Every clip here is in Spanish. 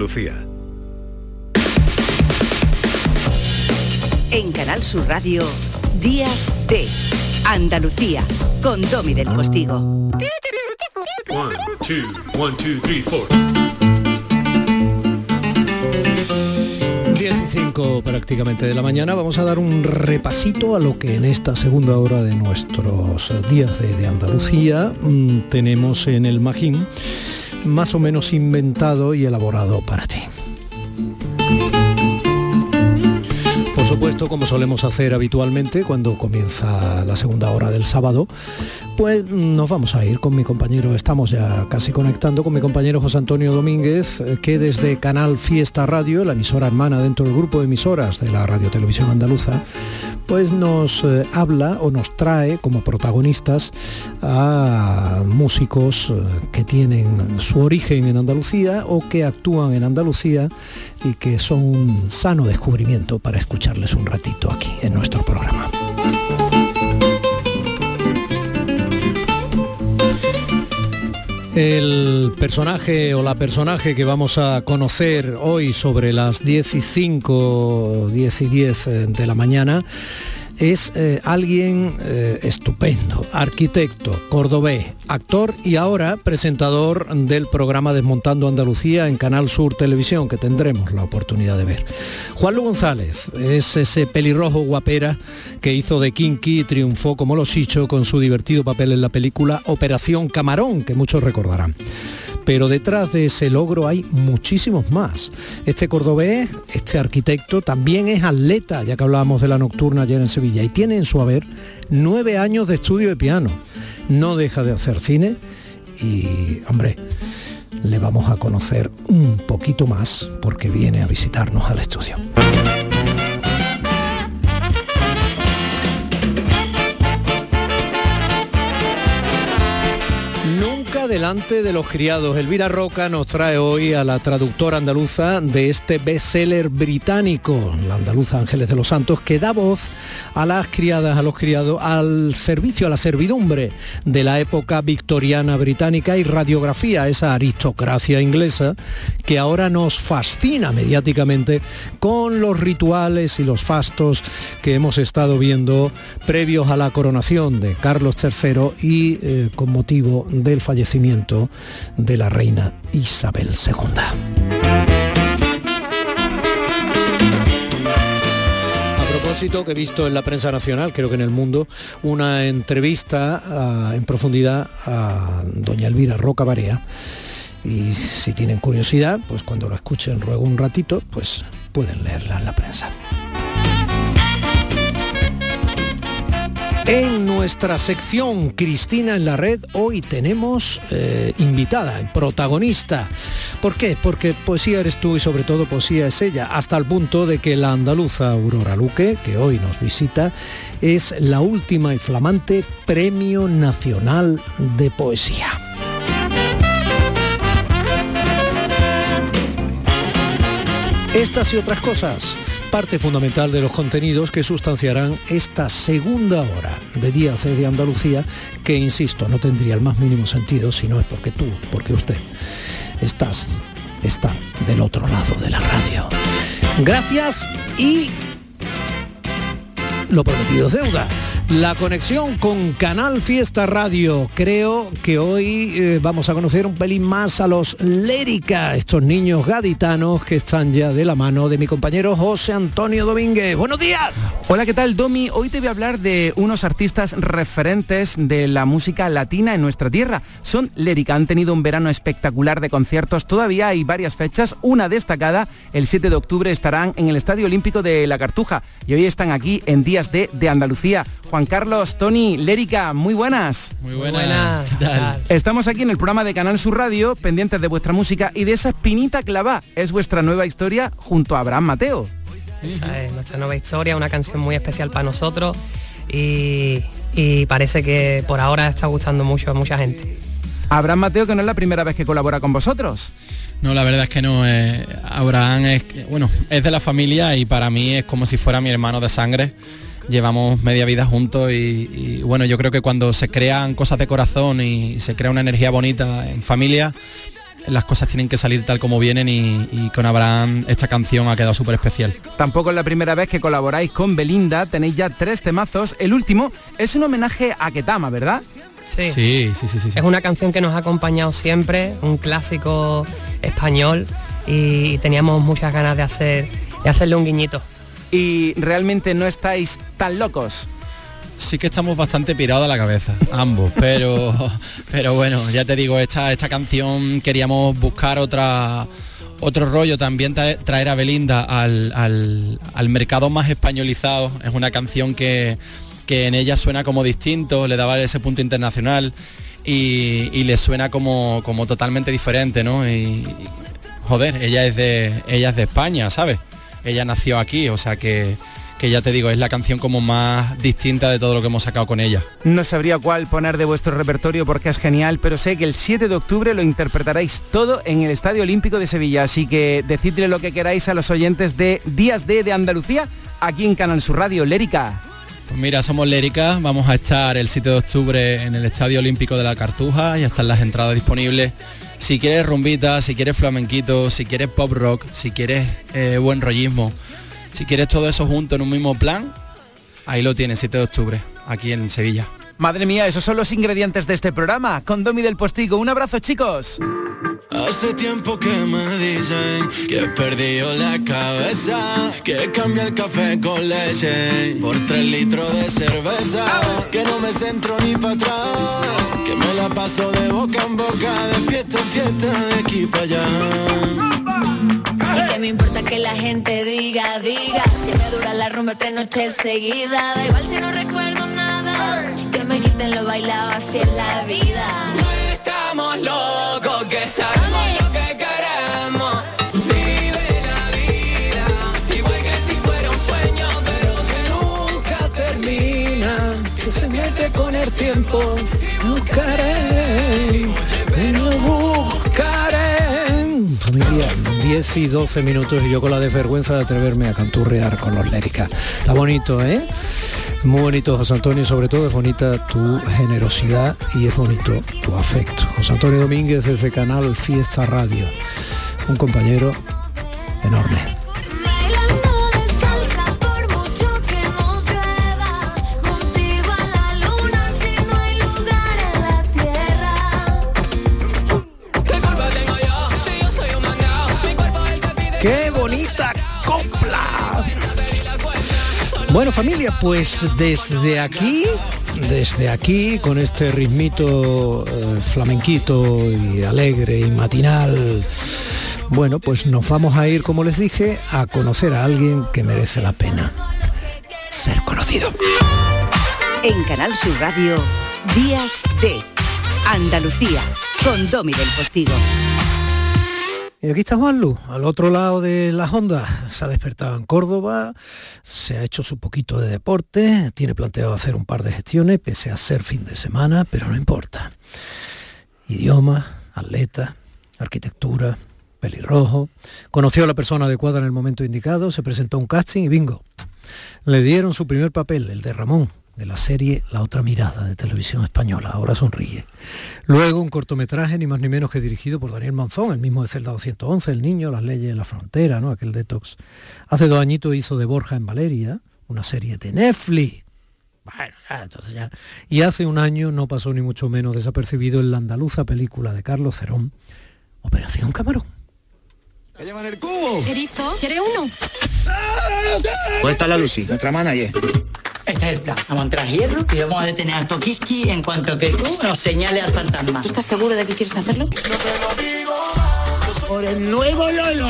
Lucía. En Canal Sur Radio, Días de Andalucía, con Domi del Postigo. One, two, one, two, three, four. 10 y 5 prácticamente de la mañana vamos a dar un repasito a lo que en esta segunda hora de nuestros días de, de Andalucía mm, tenemos en el Magín más o menos inventado y elaborado para ti. Supuesto, como solemos hacer habitualmente cuando comienza la segunda hora del sábado, pues nos vamos a ir con mi compañero, estamos ya casi conectando con mi compañero José Antonio Domínguez, eh, que desde Canal Fiesta Radio, la emisora hermana dentro del grupo de emisoras de la Radio Televisión Andaluza, pues nos eh, habla o nos trae como protagonistas a músicos eh, que tienen su origen en Andalucía o que actúan en Andalucía y que son un sano descubrimiento para escucharles un ratito aquí en nuestro programa. El personaje o la personaje que vamos a conocer hoy sobre las 10 y 5, 10 y 10 eh, de la mañana es eh, alguien eh, estupendo, arquitecto, cordobés, actor y ahora presentador del programa Desmontando Andalucía en Canal Sur Televisión, que tendremos la oportunidad de ver. Juan Luis González es ese pelirrojo guapera que hizo de Kinky y triunfó como los Hicho con su divertido papel en la película Operación Camarón, que muchos recordarán pero detrás de ese logro hay muchísimos más. Este cordobés, este arquitecto, también es atleta, ya que hablábamos de la nocturna ayer en Sevilla, y tiene en su haber nueve años de estudio de piano. No deja de hacer cine y, hombre, le vamos a conocer un poquito más porque viene a visitarnos al estudio. Delante de los criados. Elvira Roca nos trae hoy a la traductora andaluza de este bestseller británico, la andaluza Ángeles de los Santos, que da voz a las criadas, a los criados, al servicio, a la servidumbre de la época victoriana británica y radiografía, esa aristocracia inglesa que ahora nos fascina mediáticamente con los rituales y los fastos que hemos estado viendo previos a la coronación de Carlos III y eh, con motivo del fallecimiento de la reina Isabel II. Propósito que he visto en la prensa nacional, creo que en el mundo, una entrevista ah, en profundidad a doña Elvira Roca Barea. Y si tienen curiosidad, pues cuando lo escuchen luego un ratito, pues pueden leerla en la prensa. En nuestra sección Cristina en la red hoy tenemos eh, invitada, protagonista. ¿Por qué? Porque poesía eres tú y sobre todo poesía es ella, hasta el punto de que la andaluza Aurora Luque, que hoy nos visita, es la última y flamante Premio Nacional de Poesía. Estas y otras cosas, parte fundamental de los contenidos que sustanciarán esta segunda hora de Días de Andalucía, que insisto, no tendría el más mínimo sentido si no es porque tú, porque usted, estás, está del otro lado de la radio. Gracias y lo prometido deuda. La conexión con Canal Fiesta Radio. Creo que hoy eh, vamos a conocer un pelín más a los Lérica, estos niños gaditanos que están ya de la mano de mi compañero José Antonio Domínguez. Buenos días. Hola, ¿qué tal, Domi? Hoy te voy a hablar de unos artistas referentes de la música latina en nuestra tierra. Son Lérica, han tenido un verano espectacular de conciertos. Todavía hay varias fechas. Una destacada, el 7 de octubre estarán en el Estadio Olímpico de La Cartuja y hoy están aquí en Días de, de Andalucía. Carlos, Tony, Lérica, muy buenas. Muy buenas. ¿Qué tal? Estamos aquí en el programa de Canal Sur Radio, pendientes de vuestra música y de esa espinita clavá. Es vuestra nueva historia junto a Abraham Mateo. Esa es nuestra nueva historia, una canción muy especial para nosotros y, y parece que por ahora está gustando mucho a mucha gente. Abraham Mateo, que no es la primera vez que colabora con vosotros. No, la verdad es que no. eh, Abraham es, bueno, es de la familia y para mí es como si fuera mi hermano de sangre. Llevamos media vida juntos y, y, bueno, yo creo que cuando se crean cosas de corazón y se crea una energía bonita en familia, las cosas tienen que salir tal como vienen y, y con Abraham esta canción ha quedado súper especial. Tampoco es la primera vez que colaboráis con Belinda, tenéis ya tres temazos. El último es un homenaje a Ketama, ¿verdad? Sí. Sí, sí, sí, sí. sí. Es una canción que nos ha acompañado siempre, un clásico español y teníamos muchas ganas de hacer de hacerle un guiñito. Y realmente no estáis tan locos. Sí que estamos bastante pirados a la cabeza, ambos, pero, pero bueno, ya te digo, esta, esta canción queríamos buscar otra otro rollo, también tra- traer a Belinda al, al- al mercado más españolizado. Es una canción que, que en ella suena como distinto, le daba ese punto internacional y, y le suena como, como totalmente diferente, ¿no? Y, joder, ella es de ella es de España, ¿sabes? Ella nació aquí, o sea que, que ya te digo, es la canción como más distinta de todo lo que hemos sacado con ella. No sabría cuál poner de vuestro repertorio porque es genial, pero sé que el 7 de octubre lo interpretaréis todo en el Estadio Olímpico de Sevilla, así que decidle lo que queráis a los oyentes de Días D de Andalucía aquí en Canal Sur Radio, Lérica. Pues mira, somos Lérica, vamos a estar el 7 de octubre en el Estadio Olímpico de la Cartuja, ya están las entradas disponibles. Si quieres rumbita, si quieres flamenquito, si quieres pop rock, si quieres eh, buen rollismo, si quieres todo eso junto en un mismo plan, ahí lo tienes, 7 de octubre, aquí en Sevilla. Madre mía, esos son los ingredientes de este programa. Con Domi del Postigo, un abrazo chicos. Hace tiempo que me dicen que he perdido la cabeza, que cambia el café con leche por tres litros de cerveza, que no me centro ni para atrás, que me la paso de boca en boca, de fiesta en fiesta, de aquí para allá. Y que me importa que la gente diga, diga Si me dura la rumba tres noches seguidas Da igual si no recuerdo me quiten lo bailado, así es la vida Estamos locos que sabemos lo que queremos. Vive la vida, igual que si fuera un sueño, pero que nunca termina. que se mete con el tiempo. Buscaré, pero buscaré. Familia, 10 y 12 minutos y yo con la desvergüenza de atreverme a canturrear con los léricas. Está bonito, ¿eh? Muy bonito, José Antonio, y sobre todo es bonita tu generosidad y es bonito tu afecto. José Antonio Domínguez desde Canal Fiesta Radio, un compañero enorme. Bueno familia, pues desde aquí, desde aquí, con este ritmito eh, flamenquito y alegre y matinal, bueno, pues nos vamos a ir, como les dije, a conocer a alguien que merece la pena ser conocido. En Canal Sur Radio, Días de Andalucía, con Domi del Postigo. Y aquí está Juanlu, al otro lado de las ondas. Se ha despertado en Córdoba, se ha hecho su poquito de deporte, tiene planteado hacer un par de gestiones, pese a ser fin de semana, pero no importa. Idioma, atleta, arquitectura, pelirrojo. Conoció a la persona adecuada en el momento indicado, se presentó a un casting y bingo. Le dieron su primer papel, el de Ramón, de la serie La otra mirada de televisión española, ahora sonríe. Luego un cortometraje ni más ni menos que dirigido por Daniel Monzón, el mismo de Celda 211, El niño, las leyes de la frontera, ¿no? aquel detox. Hace dos añitos hizo de Borja en Valeria, una serie de Netflix. Bueno, ya, entonces ya. Y hace un año no pasó ni mucho menos desapercibido en la andaluza película de Carlos Cerón, Operación Camarón. ¿Qué llevan el cubo? Erizo, ¿quieres uno? ¿Dónde está la Lucy, nuestra manager? Este es el plan. Vamos a entrar hierro y vamos a detener a Tokiski en cuanto que nos señale al fantasma. ¿Tú estás seguro de que quieres hacerlo? Por el nuevo Lolo.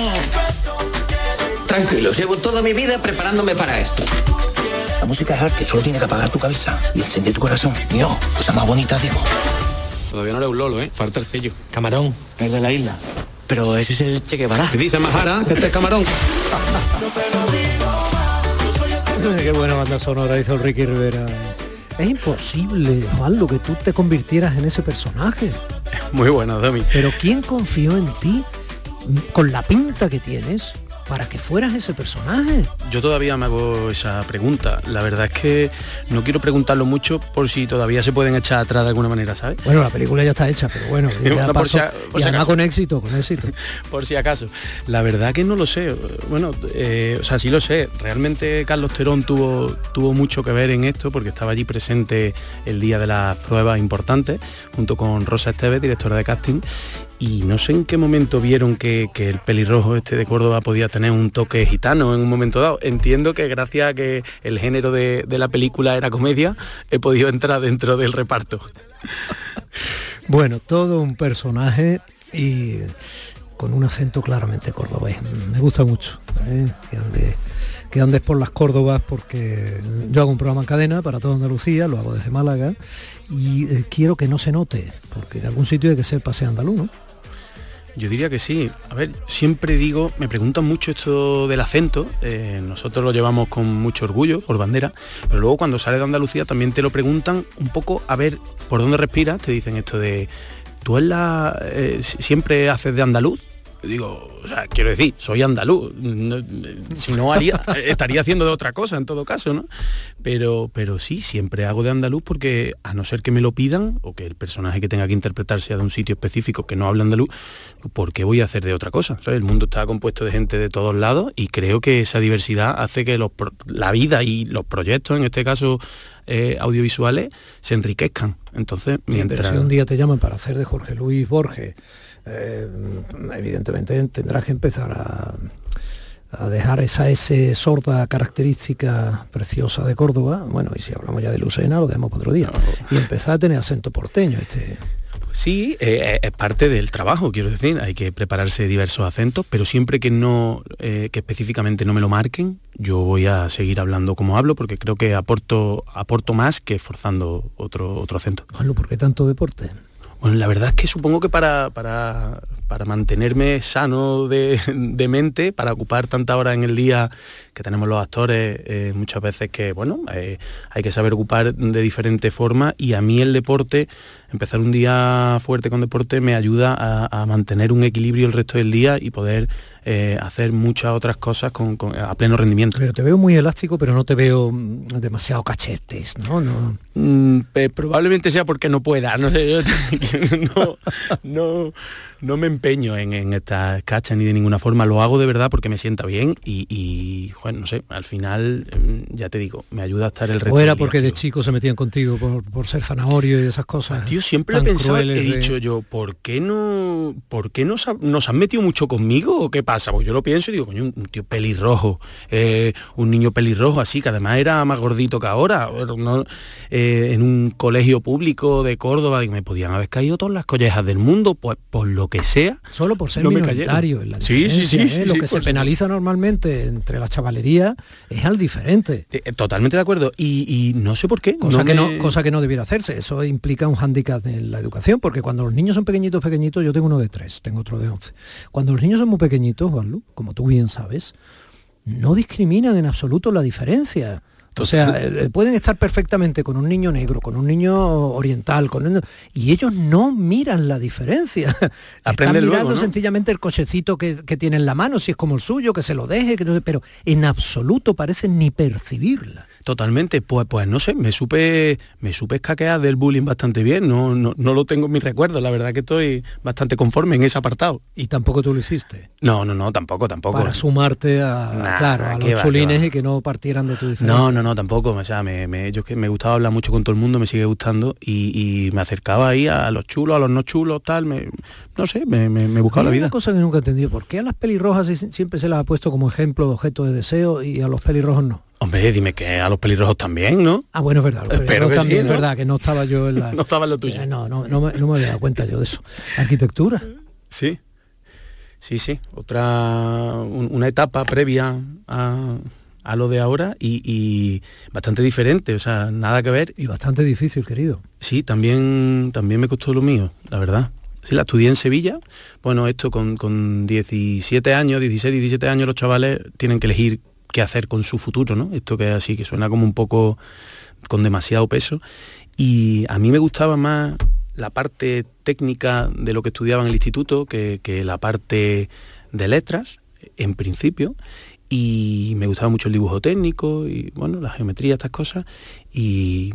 Tranquilo, llevo toda mi vida preparándome para esto. La música es arte, solo tiene que apagar tu cabeza y encender tu corazón. Mío, cosa más bonita, digo. Todavía no eres un lolo, ¿eh? Falta el sello. Camarón, el de la isla. Pero ese es el Che Guevara. ¿Qué dice Majara? Que este es camarón. Qué buena banda sonora hizo Ricky Rivera. Es imposible, Juan, lo que tú te convirtieras en ese personaje. Muy bueno, Domi. Pero ¿quién confió en ti con la pinta que tienes? Para que fueras ese personaje. Yo todavía me hago esa pregunta. La verdad es que no quiero preguntarlo mucho por si todavía se pueden echar atrás de alguna manera, ¿sabes? Bueno, la película ya está hecha, pero bueno, ya Bueno, por pasó. si a- por y si además acaso. con éxito, con éxito. por si acaso. La verdad que no lo sé. Bueno, eh, o sea, sí lo sé. Realmente Carlos Terón tuvo, tuvo mucho que ver en esto porque estaba allí presente el día de las pruebas importantes, junto con Rosa Esteves, directora de casting. Y no sé en qué momento vieron que, que el pelirrojo este de Córdoba podía tener un toque gitano en un momento dado. Entiendo que gracias a que el género de, de la película era comedia, he podido entrar dentro del reparto. Bueno, todo un personaje y con un acento claramente cordobés. Me gusta mucho ¿eh? que, ande- que andes por las Córdobas porque yo hago un programa en cadena para toda Andalucía, lo hago desde Málaga y eh, quiero que no se note, porque de algún sitio hay que ser paseo andaluz, ¿no? Yo diría que sí. A ver, siempre digo, me preguntan mucho esto del acento, eh, nosotros lo llevamos con mucho orgullo, por bandera, pero luego cuando sales de Andalucía también te lo preguntan un poco a ver por dónde respiras, te dicen esto de, ¿tú en la, eh, si- siempre haces de andaluz? Digo, o sea, quiero decir, soy andaluz, si no haría, estaría haciendo de otra cosa en todo caso, ¿no? Pero, pero sí, siempre hago de andaluz porque a no ser que me lo pidan o que el personaje que tenga que interpretar sea de un sitio específico que no habla andaluz, ¿por qué voy a hacer de otra cosa? ¿Sabes? El mundo está compuesto de gente de todos lados y creo que esa diversidad hace que los la vida y los proyectos, en este caso eh, audiovisuales, se enriquezcan. Entonces, mientras... si un día te llaman para hacer de Jorge Luis Borges, eh, evidentemente tendrás que empezar a, a dejar esa S sorda característica preciosa de Córdoba, bueno, y si hablamos ya de Lucena, lo dejamos para otro día, y empezar a tener acento porteño. Este, Sí, eh, es parte del trabajo, quiero decir, hay que prepararse diversos acentos, pero siempre que no, eh, que específicamente no me lo marquen, yo voy a seguir hablando como hablo, porque creo que aporto, aporto más que forzando otro, otro acento. Juanlu, ¿por qué tanto deporte? Bueno, la verdad es que supongo que para, para, para mantenerme sano de, de mente, para ocupar tanta hora en el día que tenemos los actores, eh, muchas veces que, bueno, eh, hay que saber ocupar de diferentes formas y a mí el deporte, empezar un día fuerte con deporte me ayuda a, a mantener un equilibrio el resto del día y poder eh, hacer muchas otras cosas con- con- a pleno rendimiento. Pero te veo muy elástico, pero no te veo mm, demasiado cachetes, ¿no? no Mm, probablemente sea porque no pueda, no sé, yo no, no, no me empeño en, en estas cachas ni de ninguna forma, lo hago de verdad porque me sienta bien y, y, bueno, no sé, al final, mm, ya te digo, me ayuda a estar el resto o era día porque de chico se metían contigo por, por ser zanahorio y esas cosas. Tío, siempre lo he pensado, he de- dicho yo, ¿por qué no, por qué nos, ha- nos han metido mucho conmigo o qué pasa? Pues yo lo pienso y digo, coño, un tío pelirrojo, eh, un niño pelirrojo así, que además era más gordito que ahora, no, eh, en un colegio público de Córdoba, y me podían haber caído todas las collejas del mundo, pues por lo que sea. Solo por ser no minoritario en la Sí, sí, sí, ¿eh? sí, Lo sí, que se penaliza normalmente entre la chavalería es al diferente. Totalmente de acuerdo. Y, y no sé por qué. Cosa, que me- no, cosa que no debiera hacerse. Eso implica un hándicap en la educación, porque cuando los niños son pequeñitos, pequeñitos, yo tengo uno de tres, tengo otro de once. Cuando los niños son muy pequeñitos, Juanlu, como tú bien sabes, no discriminan en absoluto la diferencia. O sea, eh, pueden estar perfectamente con un niño negro, con un niño oriental, con un- y ellos no miran la diferencia. Están Aprenden mirando luego, ¿no? sencillamente el cochecito que, que tiene en la mano, si es como el suyo, que se lo deje, que no sé, pero en absoluto parecen ni percibirla. Totalmente, pues, pues no sé, me supe, me supe escaquear del bullying bastante bien, no, no, no lo tengo en mis recuerdos, la verdad que estoy bastante conforme en ese apartado. Y tampoco tú lo hiciste. No, no, no, tampoco, tampoco. Para sumarte a, Nah, claro, a los va, chulines y que no partieran de tu diferencia. No, no, no, tampoco. O sea, me, me- yo es que me gustaba hablar mucho con todo el mundo, me sigue gustando y, y me acercaba ahí a los chulos, a los no chulos, tal, me, no sé, me, me, me buscaba la vida. una cosa que nunca he entendido, ¿por qué a las pelirrojas siempre se las ha puesto como ejemplo de objeto de deseo y a los pelirrojos no? Hombre, dime que a los pelirrojos también, ¿no? Ah, bueno, es verdad, los Espero sí, también, ¿no? es verdad, que no estaba yo en la... No estaba en lo tuyo. Eh, no, no, no, me, no me había dado cuenta yo de eso. Arquitectura. Sí, sí, sí. Otra, un- una etapa previa a, a lo de ahora y, y bastante diferente, o sea, nada que ver. Y bastante difícil, querido. Sí, también, también me costó lo mío, la verdad. Sí, la estudié en Sevilla. Bueno, esto con, con 17 años, 16, 17 años, los chavales tienen que elegir qué hacer con su futuro, ¿no? Esto que es así, que suena como un poco con demasiado peso. Y a mí me gustaba más la parte técnica de lo que estudiaba en el instituto que, la parte de letras. en principio, y me gustaba mucho el dibujo técnico y bueno, la geometría, estas cosas, y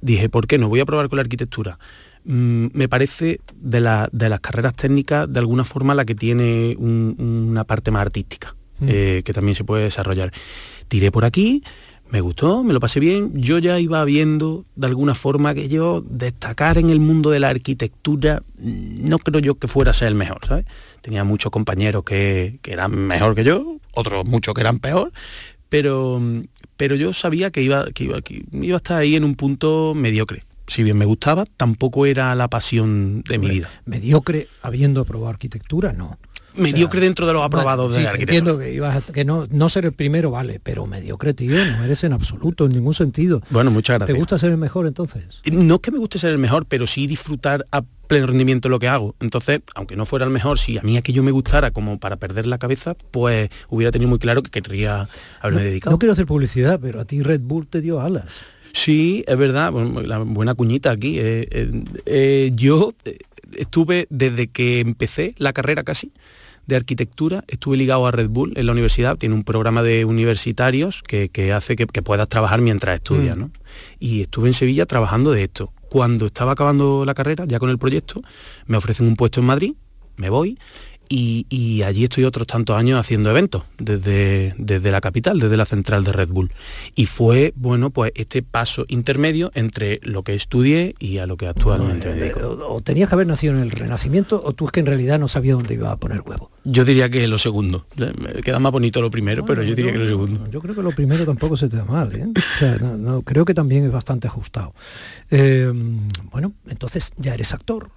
dije, ¿por qué no? Voy a probar con la arquitectura. Mm, me parece de, la- de las carreras técnicas de alguna forma la que tiene un- una parte más artística, Mm. eh, que también se puede desarrollar. Tiré por aquí, me gustó, me lo pasé bien. Yo ya iba viendo de alguna forma que yo destacar en el mundo de la arquitectura no creo yo que fuera a ser el mejor, ¿sabes? Tenía muchos compañeros que, que eran mejor que yo, otros muchos que eran peor, pero, pero yo sabía que iba, que iba, que iba a estar ahí en un punto mediocre. Si bien me gustaba, tampoco era la pasión de mi vida. Mediocre habiendo aprobado arquitectura, no. Mediocre dentro de los aprobados de sí, arquitectura. entiendo que ibas a- que no, no ser el primero, vale, pero mediocre, tío, no eres en absoluto, en ningún sentido. Bueno, muchas gracias. ¿Te gusta ser el mejor entonces? No es que me guste ser el mejor, pero sí disfrutar a pleno rendimiento lo que hago. Entonces, aunque no fuera el mejor, si a mí aquello me gustara como para perder la cabeza, pues hubiera tenido muy claro que querría haberme dedicado. No quiero hacer publicidad, pero a ti Red Bull te dio alas. Sí, es verdad, bueno, la buena cuñita aquí. eh, eh, eh, yo eh, estuve desde que empecé la carrera casi de arquitectura, estuve ligado a Red Bull en la universidad, tiene un programa de universitarios que, que hace que, que puedas trabajar mientras estudias, Mm. ¿no? Y estuve en Sevilla trabajando de esto. Cuando estaba acabando la carrera, ya con el proyecto, me ofrecen un puesto en Madrid, me voy y, y allí estoy otros tantos años haciendo eventos desde, desde la capital, desde la central de Red Bull. Y fue, bueno, pues este paso intermedio entre lo que estudié y a lo que actualmente me dedico. O, o tenías que haber nacido en el Renacimiento o tú es que en realidad no sabías dónde iba a poner huevo. Yo diría que lo segundo. Me queda más bonito lo primero, pero yo diría que lo segundo. Yo creo que lo primero tampoco se te da mal, ¿eh? O sea, no, no, creo que también es bastante ajustado. Eh, bueno, entonces ya eres actor.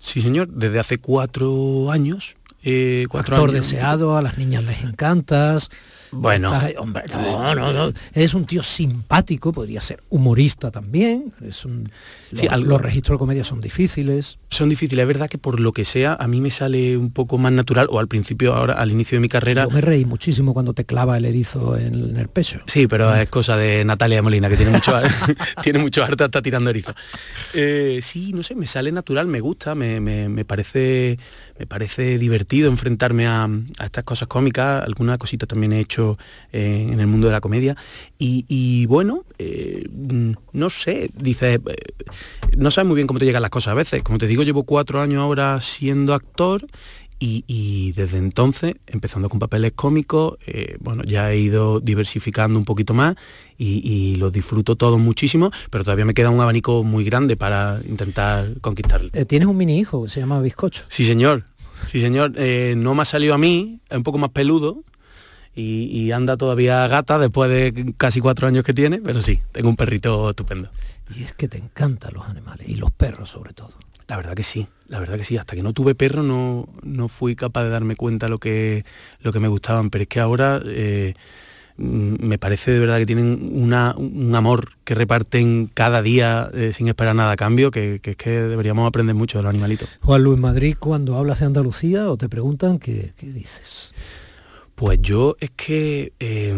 Sí, señor, desde hace cuatro años. eh, cuatro actor años. deseado, a las niñas les encantas. Bueno. Estás hombre, no, no, no. Eres un tío simpático, podría ser humorista también. Eres un- Sí, los, registros de comedia son difíciles. Son difíciles, es verdad que por lo que sea, a mí me sale un poco más natural, o al principio, ahora, al inicio de mi carrera, Yo me reí muchísimo cuando te clava el erizo en, en el pecho. Sí, pero es cosa de Natalia Molina, que tiene mucho, tiene mucho arte, está tirando erizo. Eh, sí, no sé, me sale natural, me gusta, me, me- me parece, me parece divertido enfrentarme a, estas cosas cómicas. Alguna cosita también he hecho eh, en el mundo de la comedia. Y, bueno, eh, no sé, dice, eh, no sabes muy bien cómo te llegan las cosas a veces. Como te digo, llevo cuatro años ahora siendo actor y, y desde entonces, empezando con papeles cómicos, eh, bueno, ya he ido diversificando un poquito más y, y los disfruto todos muchísimo, pero todavía me queda un abanico muy grande para intentar conquistar. Eh, Tienes un mini hijo que se llama Bizcocho. Sí, señor. Sí, señor. Eh, no me ha salido a mí, es un poco más peludo y, y anda todavía gata después de casi cuatro años que tiene, pero sí, tengo un perrito estupendo. Y es que te encantan los animales y los perros sobre todo. La verdad que sí, la verdad que sí. Hasta que no tuve perro no, no fui capaz de darme cuenta lo que, lo que me gustaban, pero es que ahora eh, mm, me parece de verdad que tienen una, un amor que reparten cada día eh, sin esperar nada a cambio, que, que es que deberíamos aprender mucho de los animalitos. Juan Luis Madrid, cuando hablas de Andalucía o te preguntan, ¿qué, qué dices? Pues yo es que eh,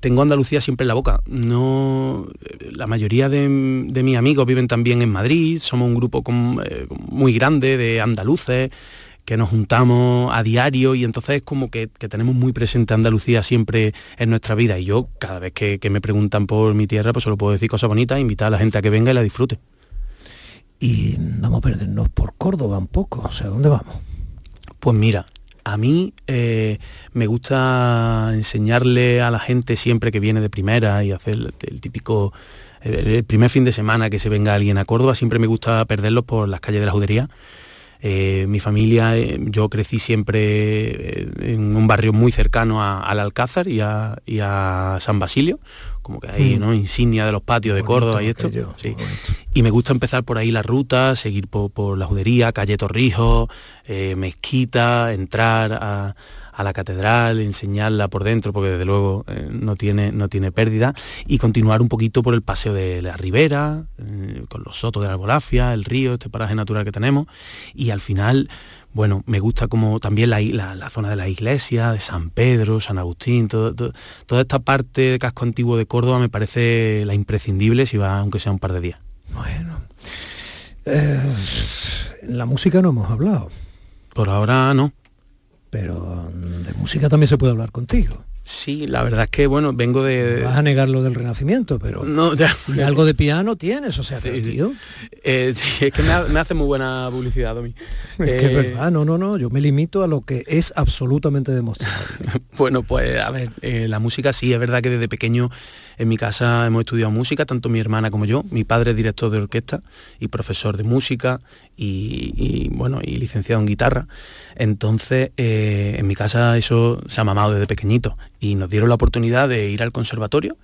tengo Andalucía siempre en la boca. No, la mayoría de, de mis amigos viven también en Madrid. Somos un grupo con- eh, muy grande de andaluces que nos juntamos a diario y entonces es como que, que tenemos muy presente Andalucía siempre en nuestra vida. Y yo cada vez que, que me preguntan por mi tierra, pues solo puedo decir cosas bonitas, invitar a la gente a que venga y la disfrute. Y vamos a perdernos por Córdoba un poco. O sea, ¿dónde vamos? Pues mira, a mí eh, me gusta enseñarle a la gente siempre que viene de primera y hacer el, típico, el, primer fin de semana que se venga alguien a Córdoba, siempre me gusta perderlos por las calles de la judería. Eh, mi familia, eh, yo crecí siempre en un barrio muy cercano al Alcázar y a San Basilio, como que hay Mm. ¿no? insignia de los patios de Córdoba y esto. Sí. Y me gusta empezar por ahí la ruta, seguir por, por la judería, calle Torrijos, eh, mezquita, entrar a, a la catedral, enseñarla por dentro, porque desde luego eh, no, tiene, no tiene pérdida, y continuar un poquito por el paseo de la ribera, eh, con los sotos de la Arbolafia, el río, este paraje natural que tenemos, y al final, bueno, me gusta como también la, la- la zona de la iglesia, de San Pedro, San Agustín, todo- todo- toda esta parte de casco antiguo de Córdoba me parece la imprescindible si va aunque sea un par de días. Eh, la música no hemos hablado. Por ahora no. pero de música también se puede hablar contigo. Sí, la verdad es que, bueno, vengo de... Vas a negar lo del Renacimiento, pero No, ya. y algo de piano tienes, o sea, Sí, pero, sí. tío, Eh, sí, es que me, ha- me hace muy buena publicidad, Domi. es que es Eh, verdad, no, no, no, yo me limito a lo que es absolutamente demostrable. Bueno, pues a ver, eh, la música sí, es verdad que desde pequeño en mi casa hemos estudiado música, tanto mi hermana como yo. Mi padre es director de orquesta y profesor de música y, bueno, y licenciado en guitarra. Entonces, eh, en mi casa eso se ha mamado desde pequeñito y nos dieron la oportunidad de ir al conservatorio.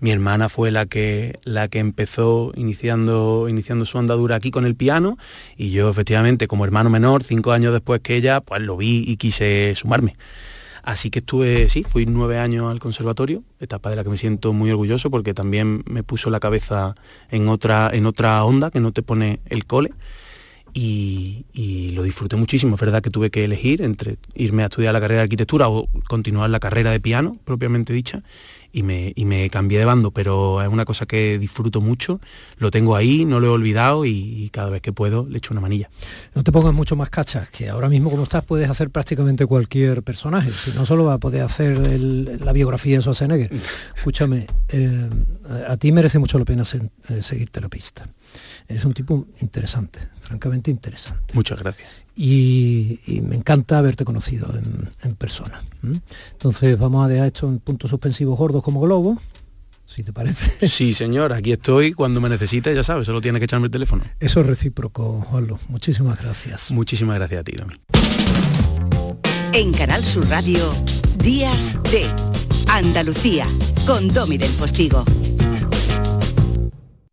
Mi hermana fue la que, la que empezó iniciando, iniciando su andadura aquí con el piano y yo efectivamente como hermano menor, cinco años después que ella, pues lo vi y quise sumarme. Así que estuve, sí, fui nueve años al conservatorio, etapa de la que me siento muy orgulloso porque también me puso la cabeza en otra, en otra onda que no te pone el cole y, y lo disfruté muchísimo. Es verdad que tuve que elegir entre irme a estudiar la carrera de arquitectura o continuar la carrera de piano, propiamente dicha, y me, y me cambié de bando, pero es una cosa que disfruto mucho, lo tengo ahí, no lo he olvidado y, y cada vez que puedo le echo una manilla. No te pongas mucho más cachas, que ahora mismo como estás puedes hacer prácticamente cualquier personaje, si no solo va a poder hacer el- la biografía de Schwarzenegger. Escúchame, eh, a ti merece mucho la pena eh, seguirte la pista. Es un tipo interesante, francamente interesante. Muchas gracias. Y, y me encanta haberte conocido en, en persona. Entonces vamos a dejar esto en puntos suspensivos gordos como globo, si te parece. Sí, señor, aquí estoy, cuando me necesites, ya sabes, solo tienes que echarme el teléfono. Eso es recíproco, Juanlo. Muchísimas gracias. Muchísimas gracias a ti, Domi. En Canal Sur Radio, Días de Andalucía, con Domi del Postigo.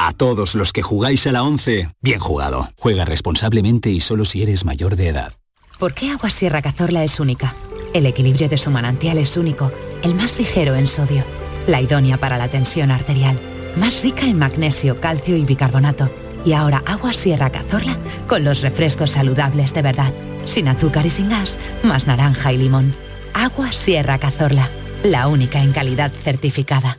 A todos los que jugáis a la 11, bien jugado. Juega responsablemente y solo si eres mayor de edad. ¿Por qué Agua Sierra Cazorla es única? El equilibrio de su manantial es único, el más ligero en sodio, la idónea para la tensión arterial, más rica en magnesio, calcio y bicarbonato. Y ahora Agua Sierra Cazorla con los refrescos saludables de verdad, sin azúcar y sin gas, más naranja y limón. Agua Sierra Cazorla, la única en calidad certificada.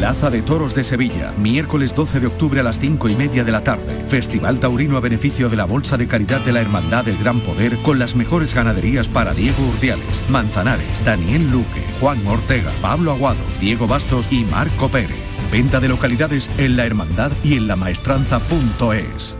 Plaza de Toros de Sevilla, miércoles 12 de octubre a las 5 y media de la tarde. Festival taurino a beneficio de la Bolsa de Caridad de la Hermandad del Gran Poder con las mejores ganaderías para Diego Urdiales, Manzanares, Daniel Luque, Juan Ortega, Pablo Aguado, Diego Bastos y Marco Pérez. Venta de localidades en la hermandad y en lamaestranza.es.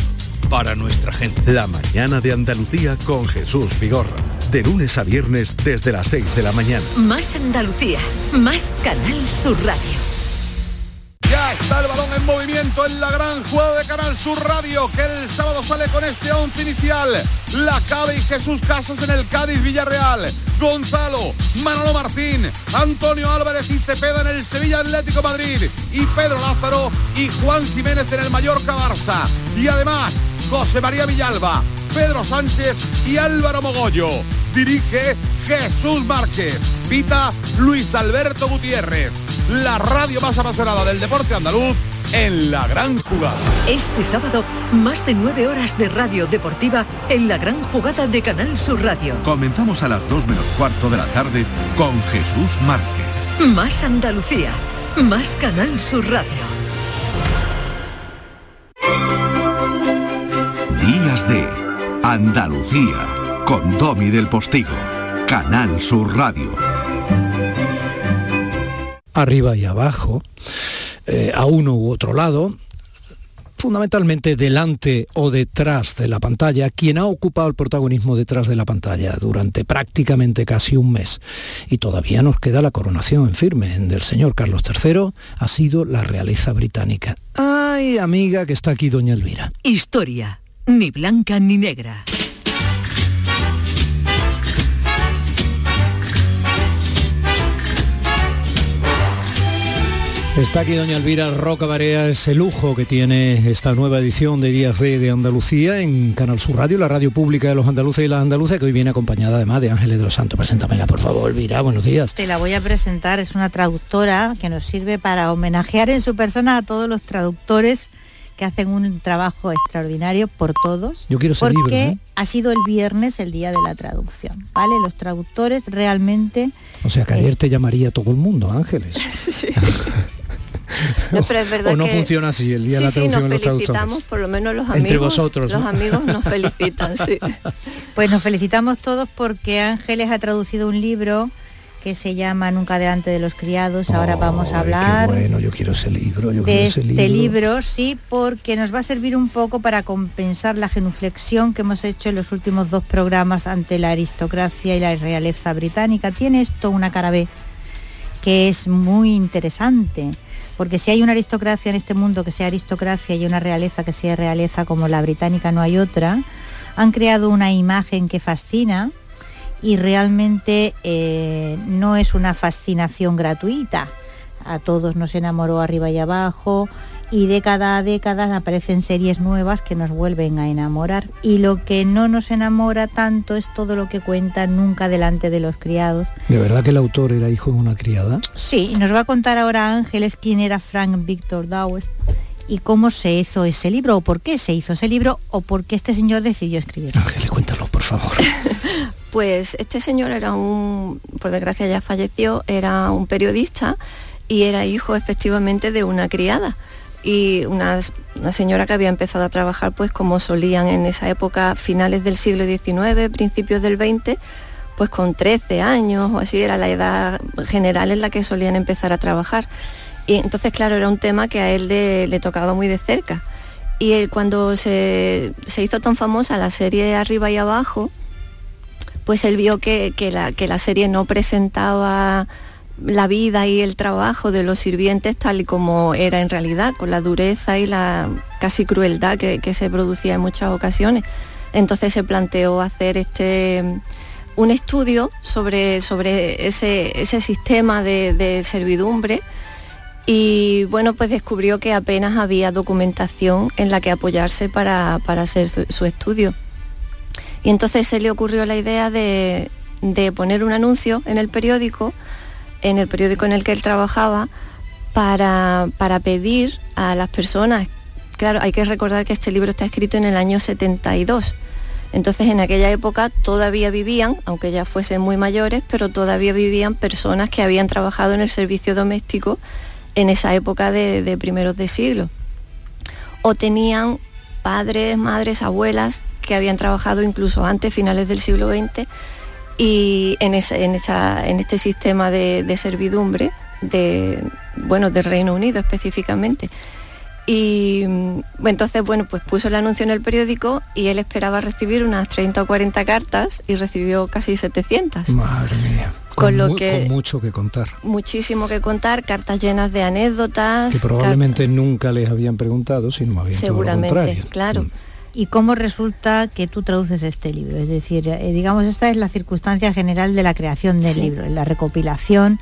para nuestra gente. La mañana de Andalucía con Jesús Vigorra. De lunes a viernes desde las 6 de la mañana. Más Andalucía, más Canal Sur Radio. Está el balón en movimiento en la gran jugada de Canal Sur Radio, que el sábado sale con este once inicial. La Cabe y Jesús Casas en el Cádiz Villarreal. Gonzalo, Manolo Martín, Antonio Álvarez y Cepeda en el Sevilla Atlético Madrid. Y Pedro Lázaro y Juan Jiménez en el Mallorca Barça. Y además, José María Villalba, Pedro Sánchez y Álvaro Mogollo. Dirige Jesús Márquez. Pita Luis Alberto Gutiérrez. La radio más apasionada del deporte andaluz en la gran jugada. Este sábado, más de nueve horas de radio deportiva en la gran jugada de Canal Sur Radio. Comenzamos a las 2 menos cuarto de la tarde con Jesús Márquez. Más Andalucía, más Canal Sur Radio. Días de Andalucía con Domi del Postigo. Canal Sur Radio. Arriba y abajo, eh, a uno u otro lado, fundamentalmente delante o detrás de la pantalla, quien ha ocupado el protagonismo detrás de la pantalla durante prácticamente casi un mes. Y todavía nos queda la coronación en firme del señor Carlos III, ha sido la realeza británica. Ay, amiga, que está aquí doña Elvira. Historia, ni blanca ni negra. Está aquí doña Elvira Roca Barea, ese lujo que tiene esta nueva edición de Días de, de Andalucía en Canal Sur Radio, la radio pública de los andaluces y las andaluzas, que hoy viene acompañada además de Ángeles de los Santos. Preséntamela, por favor, Elvira, buenos días. Te la voy a presentar, es una traductora que nos sirve para homenajear en su persona a todos los traductores que hacen un trabajo extraordinario por todos. Yo quiero ese porque libro, ¿eh? ha sido el viernes el día de la traducción, ¿vale? Los traductores realmente O sea, que ayer te llamaría todo el mundo, Ángeles. No, pero es verdad o no que- funciona así el día de la sí, sí, traducción nos en los felicitamos, por lo menos los Entre amigos. vosotros, Los amigos nos felicitan, sí. Pues nos felicitamos todos porque Ángeles ha traducido un libro que se llama Nunca delante de los criados. Ahora vamos a hablar Qué bueno, yo quiero ese libro, yo de quiero ese este libro. libro, sí, porque nos va a servir un poco para compensar la genuflexión que hemos hecho en los últimos dos programas ante la aristocracia y la realeza británica. Tiene esto una cara B que es muy interesante, porque si hay una aristocracia en este mundo que sea aristocracia y una realeza que sea realeza como la británica no hay otra, han creado una imagen que fascina y realmente eh, no es una fascinación gratuita. A todos nos enamoró arriba y abajo y década a década aparecen series nuevas que nos vuelven a enamorar. Y lo que no nos enamora tanto es todo lo que cuenta nunca delante de los criados. ¿De verdad que el autor era hijo de una criada? Sí, y nos va a contar ahora Ángeles quién era Frank Victor Dawes y cómo se hizo ese libro, o por qué se hizo ese libro, o por qué este señor decidió escribirlo. Ángeles, cuéntalo, por favor. Pues este señor era un, por desgracia ya falleció, era un periodista y era hijo efectivamente de una criada y una, una señora que había empezado a trabajar pues como solían en esa época, finales del siglo XIX, principios del XX, pues con 13 años o así era la edad general en la que solían empezar a trabajar. Y entonces, claro, era un tema que a él le, le tocaba muy de cerca. Y él, cuando se, se hizo tan famosa la serie Arriba y Abajo, pues él vio que, que la, que la serie no presentaba la vida y el trabajo de los sirvientes tal y como era en realidad, con la dureza y la casi crueldad que, que se producía en muchas ocasiones. Entonces se planteó hacer este un estudio sobre, sobre ese, ese sistema de, servidumbre y bueno, pues descubrió que apenas había documentación en la que apoyarse para, para hacer su, su estudio. Y entonces se le ocurrió la idea de, de poner un anuncio en el periódico, en el periódico en el que él trabajaba, para, para pedir a las personas, claro, hay que recordar que este libro está escrito en el año 72, entonces en aquella época todavía vivían, aunque ya fuesen muy mayores, pero todavía vivían personas que habían trabajado en el servicio doméstico en esa época de, de primeros de siglo. O tenían padres, madres, abuelas que habían trabajado incluso antes, finales del siglo XX, y en, esa- en, esa- en este sistema de, de servidumbre de, bueno, del Reino Unido específicamente. Y mm, entonces, bueno, pues puso el anuncio en el periódico y él esperaba recibir unas 30 o 40 cartas y recibió casi 700. Madre mía. Con lo mu- que- con mucho que contar. Muchísimo que contar, cartas llenas de anécdotas. Que probablemente nunca les habían preguntado, sino más bien todo lo Seguramente, contrario. claro. ¿Y cómo resulta que tú traduces este libro? Es decir, eh, digamos, esta es la circunstancia general de la creación del Sí. libro, la recopilación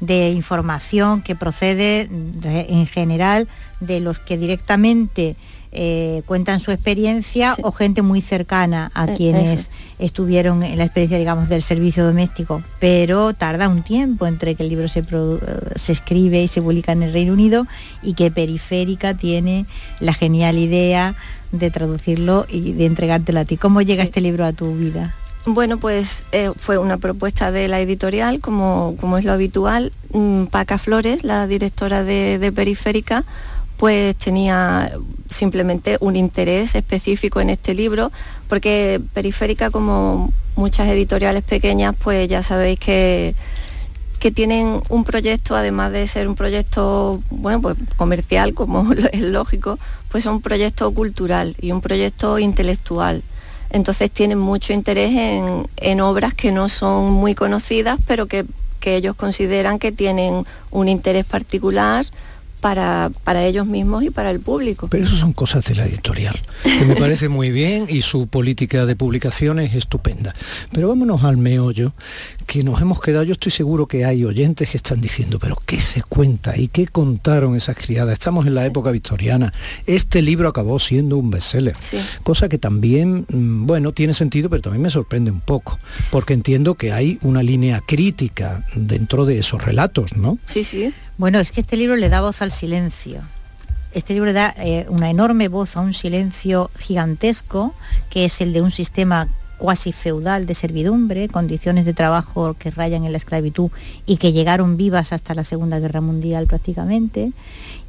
de información que procede en general de los que directamente eh, cuentan su experiencia o gente muy cercana a Eh, quienes eso. estuvieron en la experiencia, digamos, del servicio doméstico. Pero tarda un tiempo entre que el libro se, eh, se escribe y se publica en el Reino Unido y que Periférica tiene la genial idea de traducirlo y de entregártelo a ti. ¿Cómo llega este libro a tu vida? Bueno, pues eh, fue una propuesta de la editorial, como, como es lo habitual. Mm, Paca Flores, la directora de, de Periférica, pues tenía simplemente un interés específico en este libro, porque Periférica, como muchas editoriales pequeñas, pues ya sabéis que que tienen un proyecto, además de ser un proyecto, bueno, pues comercial, como es lógico, pues es un proyecto cultural y un proyecto intelectual. Entonces tienen mucho interés en, en obras que no son muy conocidas, pero que, que ellos consideran que tienen un interés particular para, para ellos mismos y para el público. Pero eso son cosas de la editorial, que me parece muy bien y su política de publicación es estupenda. Pero vámonos al meollo, que nos hemos quedado, yo estoy seguro que hay oyentes que están diciendo, pero ¿qué se cuenta y qué contaron esas criadas? Estamos en la época victoriana. Este libro acabó siendo un bestseller, cosa que también, mm, bueno, tiene sentido, pero también me sorprende un poco, porque entiendo que hay una línea crítica dentro de esos relatos, ¿no? Sí, sí. Bueno, es que este libro le da voz al silencio. Este libro da eh, una enorme voz a un silencio gigantesco, que es el de un sistema cuasi feudal de servidumbre, condiciones de trabajo que rayan en la esclavitud y que llegaron vivas hasta la Segunda Guerra Mundial prácticamente,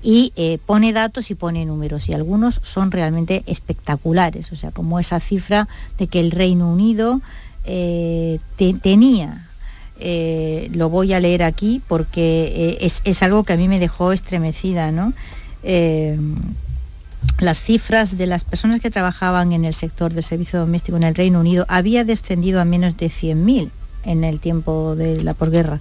y eh, pone datos y pone números, y algunos son realmente espectaculares, o sea, como esa cifra de que el Reino Unido eh, te- tenía eh, lo voy a leer aquí porque es, es algo que a mí me dejó estremecida, ¿no? Las cifras de las personas que trabajaban en el sector del servicio doméstico en el Reino Unido había descendido a menos de 100.000 en el tiempo de la posguerra.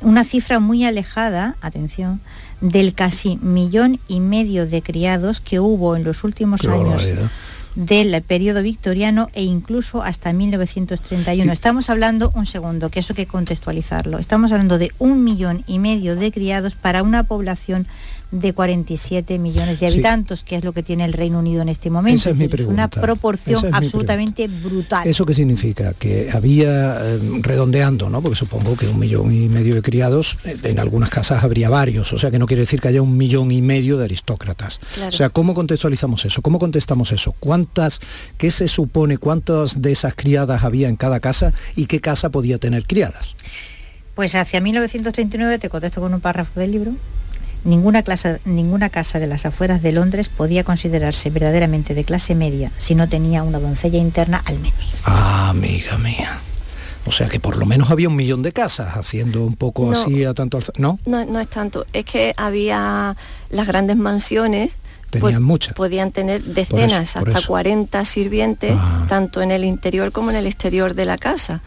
Una cifra muy alejada, atención, del casi millón y medio de criados que hubo en los últimos Qué años barbaridad. del periodo victoriano e incluso hasta 1931. Estamos hablando, un segundo, que eso hay que contextualizarlo, estamos hablando de un millón y medio de criados para una población de 47 millones de Sí. habitantes, que es lo que tiene el Reino Unido en este momento. Esa es mi decir, una pregunta. proporción es absolutamente brutal. ¿Eso qué significa? Que había, eh, redondeando, ¿no? Porque supongo que un millón y medio de criados, eh, en algunas casas habría varios, o sea que no quiere decir que haya un millón y medio de aristócratas. Claro. O sea, ¿cómo contextualizamos eso? ¿Cómo contestamos eso? ¿Cuántas, qué se supone, cuántas de esas criadas había en cada casa y qué casa podía tener criadas? Pues hacia 1939, te contesto con un párrafo del libro, ninguna, clase, ninguna casa de las afueras de Londres podía considerarse verdaderamente de clase media si no tenía una doncella interna al menos. Ah, amiga mía. O sea que por lo menos había un millón de casas, haciendo un poco No. así a tanto alza- ¿No? No, no es tanto, es que había las grandes mansiones, Tenían po- muchas. podían tener decenas, hasta eso. 40 sirvientes, Ah. tanto en el interior como en el exterior de la casa.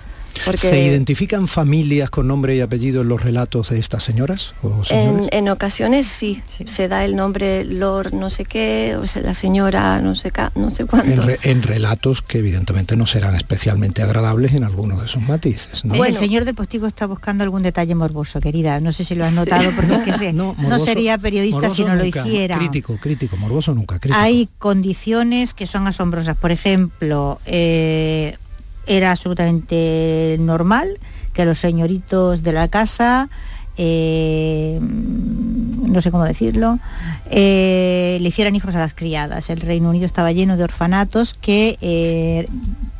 Porque ¿Se identifican familias con nombre y apellido en los relatos de estas señoras? o en, ocasiones sí, se da el nombre Lord no sé qué, o sea, la señora no sé ca- no sé cuánto. En, re- en relatos que evidentemente no serán especialmente agradables en algunos de sus matices. ¿no? el señor del postigo está buscando algún detalle morboso, querida. No sé si lo has notado, porque es que se- no, Morboso- sería periodista si no lo hiciera. Crítico, crítico, morboso nunca, crítico. Hay condiciones que son asombrosas. Por ejemplo, eh, era absolutamente normal que los señoritos de la casa, eh, no sé cómo decirlo, eh, le hicieran hijos a las criadas. El Reino Unido estaba lleno de orfanatos que eh,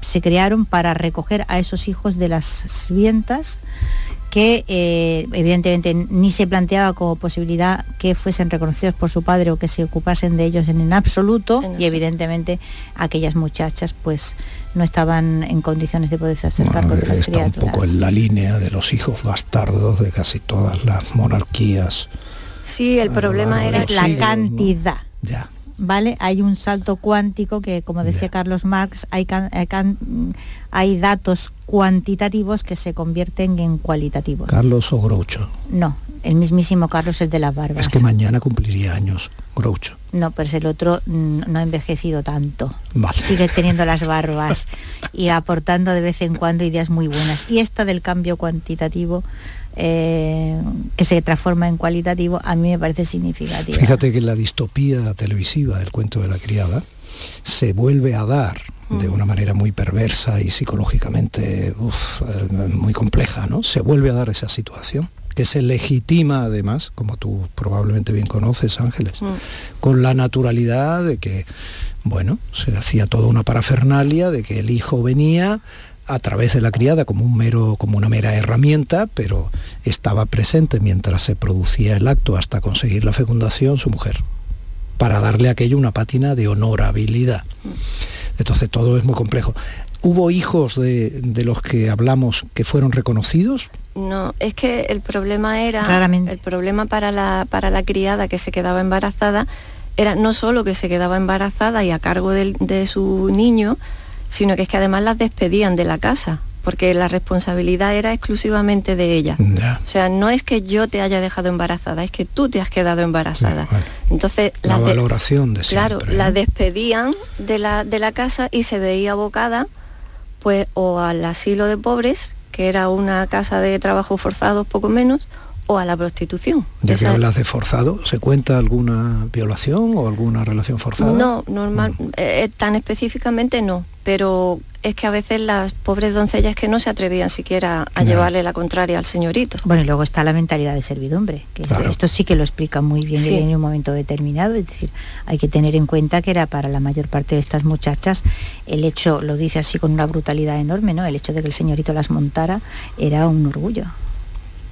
se crearon para recoger a esos hijos de las sirvientas que eh, evidentemente ni se planteaba como posibilidad que fuesen reconocidos por su padre o que se ocupasen de ellos en, en absoluto y evidentemente aquellas muchachas pues no estaban en condiciones de poderse hacer cargo de las Está un poco en la línea de los hijos bastardos de casi todas las monarquías. Sí, el problema era la cantidad. Ya. ¿Vale? Hay un salto cuántico que, como decía Carlos Marx, hay, can- hay can- hay datos cuantitativos que se convierten en cualitativos. Carlos o Groucho. No, el mismísimo Carlos, el de las barbas. Es que mañana cumpliría años Groucho. No, pero es el otro mm, no ha envejecido tanto. Vale. Sigue teniendo las barbas y aportando de vez en cuando ideas muy buenas. Y esta del cambio cuantitativo eh, que se transforma en cualitativo, a mí me parece significativo. Fíjate que la distopía televisiva del cuento de la criada se vuelve a dar de una manera muy perversa y psicológicamente uf, eh, muy compleja, ¿no? Se vuelve a dar esa situación que se legitima además, como tú probablemente bien conoces, Ángeles, con la naturalidad de que, bueno, se hacía toda una parafernalia de que el hijo venía a través de la criada como un mero como una mera herramienta, pero estaba presente mientras se producía el acto hasta conseguir la fecundación su mujer, para darle a aquello una pátina de honorabilidad. Entonces todo es muy complejo. ¿Hubo hijos de, de los que hablamos que fueron reconocidos? No, es que el problema era, Claramente. el problema para la, para la criada que se quedaba embarazada era no solo que se quedaba embarazada y a cargo de, su niño, sino que es que además las despedían de la casa, porque la responsabilidad era exclusivamente de ella. O sea, no es que yo te haya dejado embarazada, es que tú te has quedado embarazada. Entonces, La de- valoración de Claro, siempre, la ¿no? despedían de la, de la casa y se veía abocada pues o al asilo de pobres, que era una casa de trabajo forzados poco menos, o a la prostitución. Ya que hablas de forzado, ¿se cuenta alguna violación o alguna relación forzada? No, normal, eh, tan específicamente no, pero es que a veces las pobres doncellas que no se atrevían siquiera a llevarle la contraria al señorito. Bueno, y luego está la mentalidad de servidumbre, que esto sí que lo explica muy bien Sí. en un momento determinado, es decir, hay que tener en cuenta que era para la mayor parte de estas muchachas el hecho, lo dice así con una brutalidad enorme, ¿no? El hecho de que el señorito las montara era un orgullo.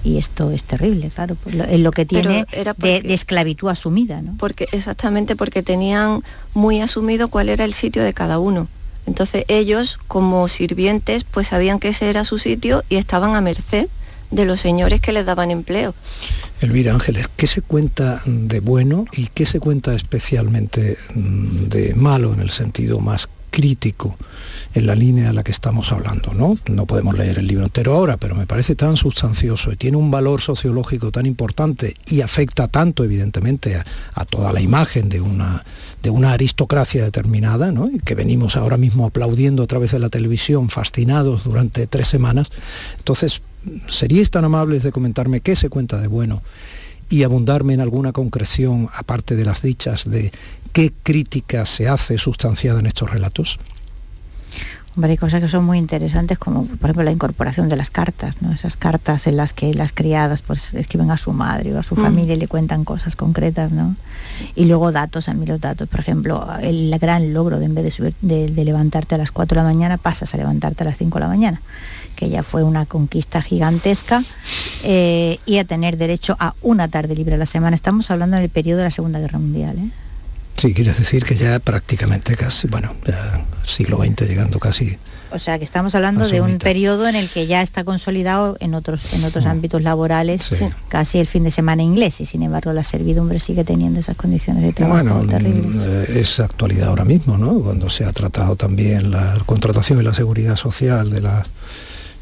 Y esto es terrible, claro, pues lo- es lo que tiene era porque- de esclavitud asumida, ¿no? Porque exactamente porque tenían muy asumido cuál era el sitio de cada uno. Entonces ellos, como sirvientes, pues sabían que ese era su sitio y estaban a merced de los señores que les daban empleo. Elvira Ángeles, ¿qué se cuenta de bueno y qué se cuenta especialmente mm, de malo en el sentido más crítico en la línea a la que estamos hablando, ¿no? No podemos leer el libro entero ahora, pero me parece tan sustancioso y tiene un valor sociológico tan importante y afecta tanto, evidentemente, a, toda la imagen de una, de una aristocracia determinada, ¿no? Y que venimos ahora mismo aplaudiendo a través de la televisión, fascinados durante tres semanas. Entonces, ¿seríais tan amables de comentarme qué se cuenta de bueno y abundarme en alguna concreción, aparte de las dichas, de qué crítica se hace sustanciada en estos relatos? Hombre, hay cosas que son muy interesantes, como por ejemplo la incorporación de las cartas, ¿no? Esas cartas en las que las criadas pues escriben a su madre o a su Mm. familia y le cuentan cosas concretas, ¿no? Y luego datos, a mí los datos, por ejemplo, el gran logro de en vez de, subir- de, de levantarte a las 4 de la mañana, pasas a levantarte a las 5 de la mañana, que ya fue una conquista gigantesca, eh, y a tener derecho a una tarde libre a la semana. Estamos hablando en el periodo de la Segunda Guerra Mundial, ¿eh? Sí, quieres decir que ya prácticamente casi, bueno, ya siglo XX llegando casi. O sea que estamos hablando de un mitad. periodo en el que ya está consolidado en otros, en otros ámbitos laborales Sí. casi el fin de semana inglés y sin embargo la servidumbre sigue teniendo esas condiciones de trabajo Bueno, terribles. mm, eh, es actualidad ahora mismo, ¿no? Cuando se ha tratado también la contratación y la seguridad social de las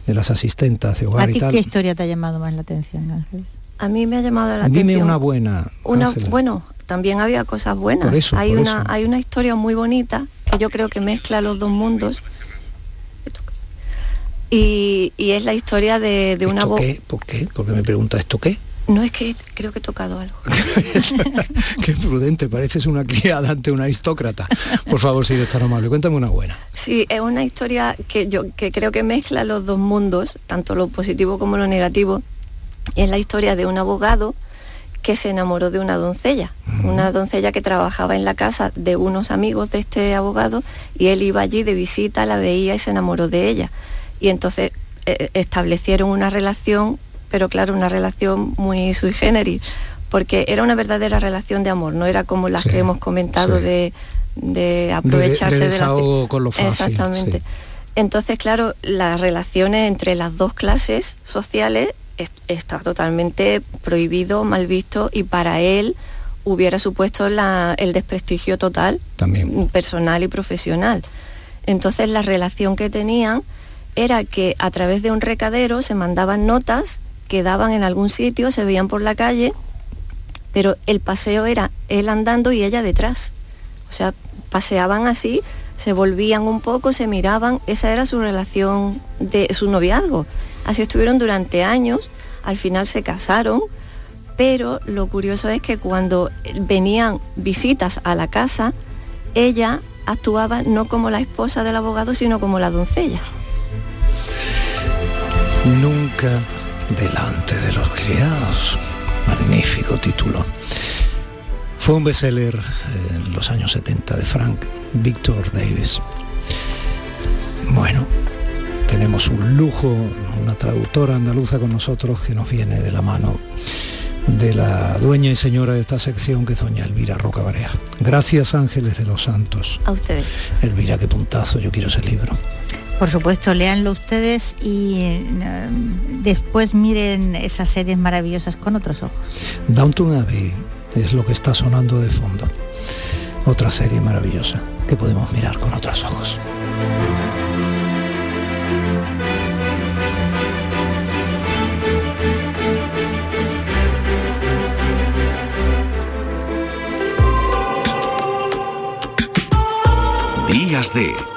de las asistentas de ¿A hogar y ti tal. qué historia te ha llamado más la atención, Ángel? A mí me ha llamado la Dime atención. una buena. Una, Ángela. bueno, también había cosas buenas. Por eso, hay por una, eso. hay una historia muy bonita que yo creo que mezcla los dos mundos. Y, y es la historia de, de una ¿Esto voz. qué? ¿Por qué? Porque me pregunta esto qué. No es que creo que he tocado algo. Qué prudente, pareces una criada ante una aristócrata. Por favor, si eres tan amable, cuéntame una buena. Sí, es una historia que yo que creo que mezcla los dos mundos, tanto lo positivo como lo negativo. Es la historia de un abogado que se enamoró de una doncella, una doncella que trabajaba en la casa de unos amigos de este abogado y él iba allí de visita, la veía y se enamoró de ella. Y entonces eh, establecieron una relación, pero claro, una relación muy sui generis, porque era una verdadera relación de amor, no era como las que hemos comentado de, de aprovecharse de de, la con lo fácil, Exactamente. sí. Entonces, claro, las relaciones entre las dos clases sociales es- está totalmente prohibido, mal visto y para él hubiera supuesto la- el desprestigio total, También. personal y profesional. Entonces la relación que tenían era que a través de un recadero se mandaban notas, quedaban en algún sitio, se veían por la calle, pero el paseo era él andando y ella detrás. O sea, paseaban así, se volvían un poco, se miraban, esa era su relación de su noviazgo. Así estuvieron durante años al final se casaron, pero lo curioso es que cuando venían visitas a la casa, ella actuaba no como la esposa del abogado, sino como la doncella. Nunca delante de los criados. Magnífico título. Fue un bestseller en los años 70 de Frank Victor Davis. Bueno, tenemos un lujo, una traductora andaluza con nosotros que nos viene de la mano de la dueña y señora de esta sección que es doña Elvira Roca Barea. Gracias Ángeles de los Santos. A ustedes. Elvira, qué puntazo, yo quiero ese libro. Por supuesto, léanlo ustedes y eh, después miren esas series maravillosas con otros ojos. Downton Abbey es lo que está sonando de fondo. Otra serie maravillosa que podemos mirar con otros ojos. Días de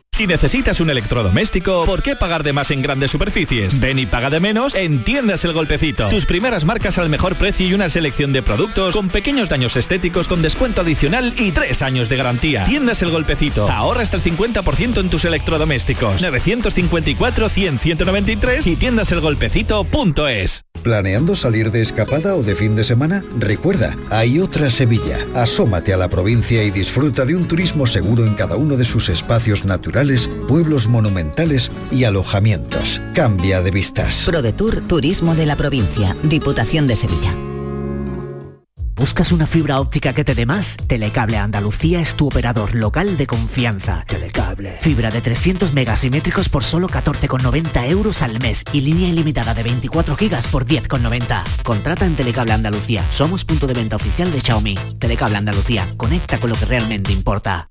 Si necesitas un electrodoméstico, ¿por qué pagar de más en grandes superficies? Ven y paga de menos en Tiendas El Golpecito. Tus primeras marcas al mejor precio y una selección de productos con pequeños daños estéticos con descuento adicional y tres años de garantía. Tiendas El Golpecito. Ahorra hasta el 50% en tus electrodomésticos. 954-100-193 y tiendaselgolpecito.es. ¿Planeando salir de escapada o de fin de semana? Recuerda, hay otra Sevilla. Asómate a la provincia y disfruta de un turismo seguro en cada uno de sus espacios naturales, pueblos monumentales y alojamientos. Cambia de vistas. ProDetour Turismo de la Provincia, Diputación de Sevilla. ¿Buscas una fibra óptica que te dé más? Telecable Andalucía es tu operador local de confianza. Telecable. Fibra de 300 megasimétricos por solo 14,90 euros al mes y línea ilimitada de 24 gigas por 10,90. Contrata en Telecable Andalucía. Somos punto de venta oficial de Xiaomi. Telecable Andalucía. Conecta con lo que realmente importa.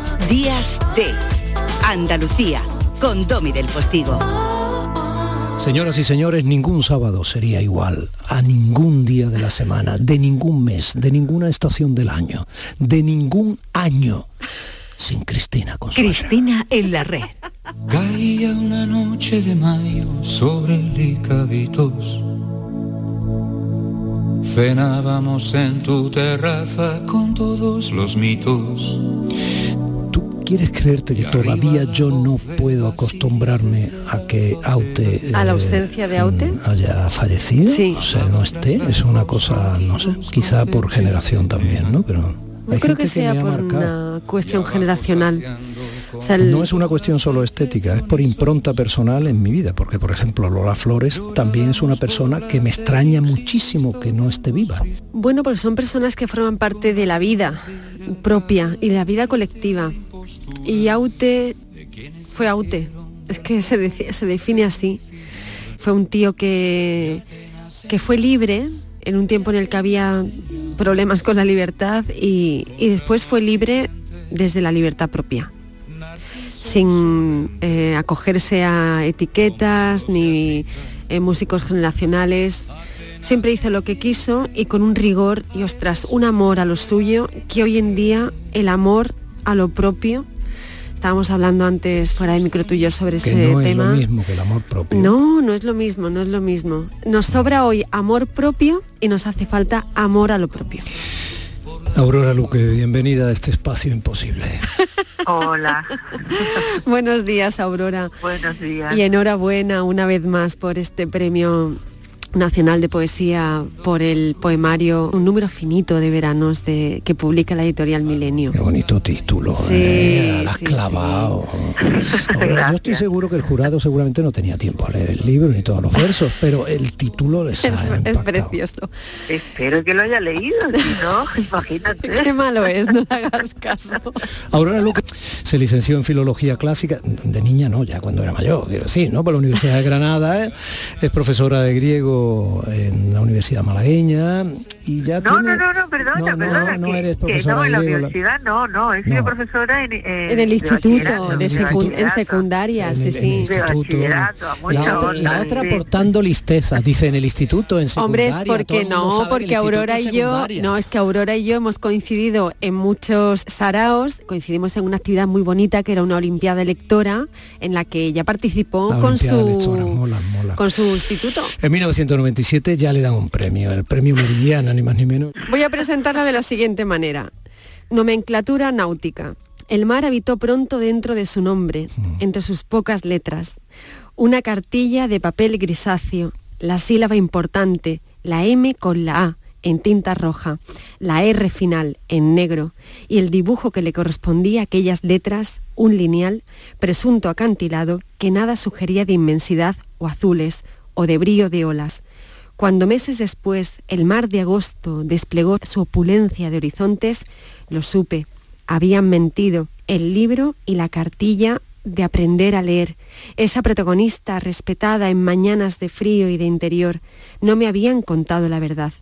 Días de Andalucía, con Domi del Postigo. Señoras y señores, ningún sábado sería igual a ningún día de la semana, de ningún mes, de ninguna estación del año, de ningún año sin Cristina Consuegra. Cristina en la red. Caía una noche de mayo sobre Licavitos. Cenábamos en tu terraza con todos los mitos. ¿Quieres creerte que todavía yo no puedo acostumbrarme a que Aute ¿A la eh, ausencia de Aute? haya fallecido? Sí. O sea, no esté, es una cosa, no sé, quizá por generación también, ¿no? Pero No hay creo gente que sea me ha por marcado. una cuestión generacional. O sea, el- No es una cuestión solo estética, es por impronta personal en mi vida, porque por ejemplo Lola Flores también es una persona que me extraña muchísimo que no esté viva. Bueno, porque son personas que forman parte de la vida propia y la vida colectiva. Y Aute fue Aute. es que se, define así. Fue un tío que, que fue libre en un tiempo en el que había problemas con la libertad y, y después fue libre desde la libertad propia, sin eh, acogerse a etiquetas ni eh, músicos generacionales. Siempre hizo lo que quiso y con un rigor y ostras, un amor a lo suyo que hoy en día el amor a lo propio. Estábamos hablando antes fuera de micro tuyo sobre Que ese no es tema. lo mismo que el amor propio. No, no es lo mismo, no es lo mismo. Nos sobra hoy amor propio y nos hace falta amor a lo propio. Aurora Luque, bienvenida a este espacio imposible. Hola. Buenos días, Aurora. Buenos días. Y enhorabuena una vez más por este premio nacional de poesía por el poemario Un número finito de veranos de, que publica la editorial Milenio. Qué bonito título, Sí, ¿eh? La has sí, clavado. Ahora, yo estoy seguro que el jurado seguramente no tenía tiempo a leer el libro ni todos los versos, pero el título les ha Es precioso. Espero que lo haya leído, si no, imagínate. Qué malo es, no le hagas caso. Aurora Luque se licenció en Filología Clásica, de niña no, ya cuando era mayor, quiero decir, ¿no? Por la Universidad de Granada, ¿eh? es profesora de griego en la Universidad malagueña y ya No, tiene- no, no, no, perdona, No, no, perdona. no que, eres que profesora no, en la universidad no, no, he sido profesora en, eh, En el instituto, bachillerato, de secu- en secundaria, sí, sí. De bachillerato, a mucha la otra, onda, la otra sí. aportando listeza, dice en el instituto, en Hombre, es secundaria. todo porque no, porque Aurora y yo, no, es que Aurora y yo hemos coincidido en muchos saraos, coincidimos en una actividad muy bonita que era una olimpiada lectora en la que ella participó La con Olimpiada su Lectora, mola, mola. con su instituto. En 1997 ya le dan un premio, el premio Meridiana, ni más ni menos. Voy a presentarla de la siguiente manera. Nomenclatura náutica. El mar habitó pronto dentro de su nombre, entre sus pocas letras. Una cartilla de papel grisáceo, la sílaba importante, la M con la A, en tinta roja, la R final, en negro, y el dibujo que le correspondía a aquellas letras, un lineal, presunto acantilado, que nada sugería de inmensidad o azules, o de brillo de olas. Cuando meses después el mar de agosto desplegó su opulencia de horizontes, lo supe. Habían mentido el libro y la cartilla de aprender a leer. Esa protagonista respetada en mañanas de frío y de interior, no me habían contado la verdad.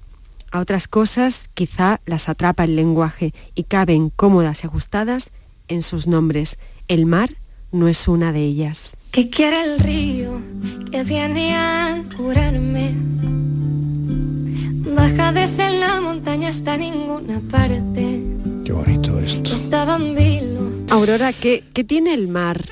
A otras cosas quizá las atrapa el lenguaje y caben cómodas y ajustadas en sus nombres. El mar no es una de ellas. Que quiere el río que viene a curarme. Baja desde la montaña hasta ninguna parte. Qué bonito esto. Estaba en vilo. Aurora, ¿qué, qué tiene el mar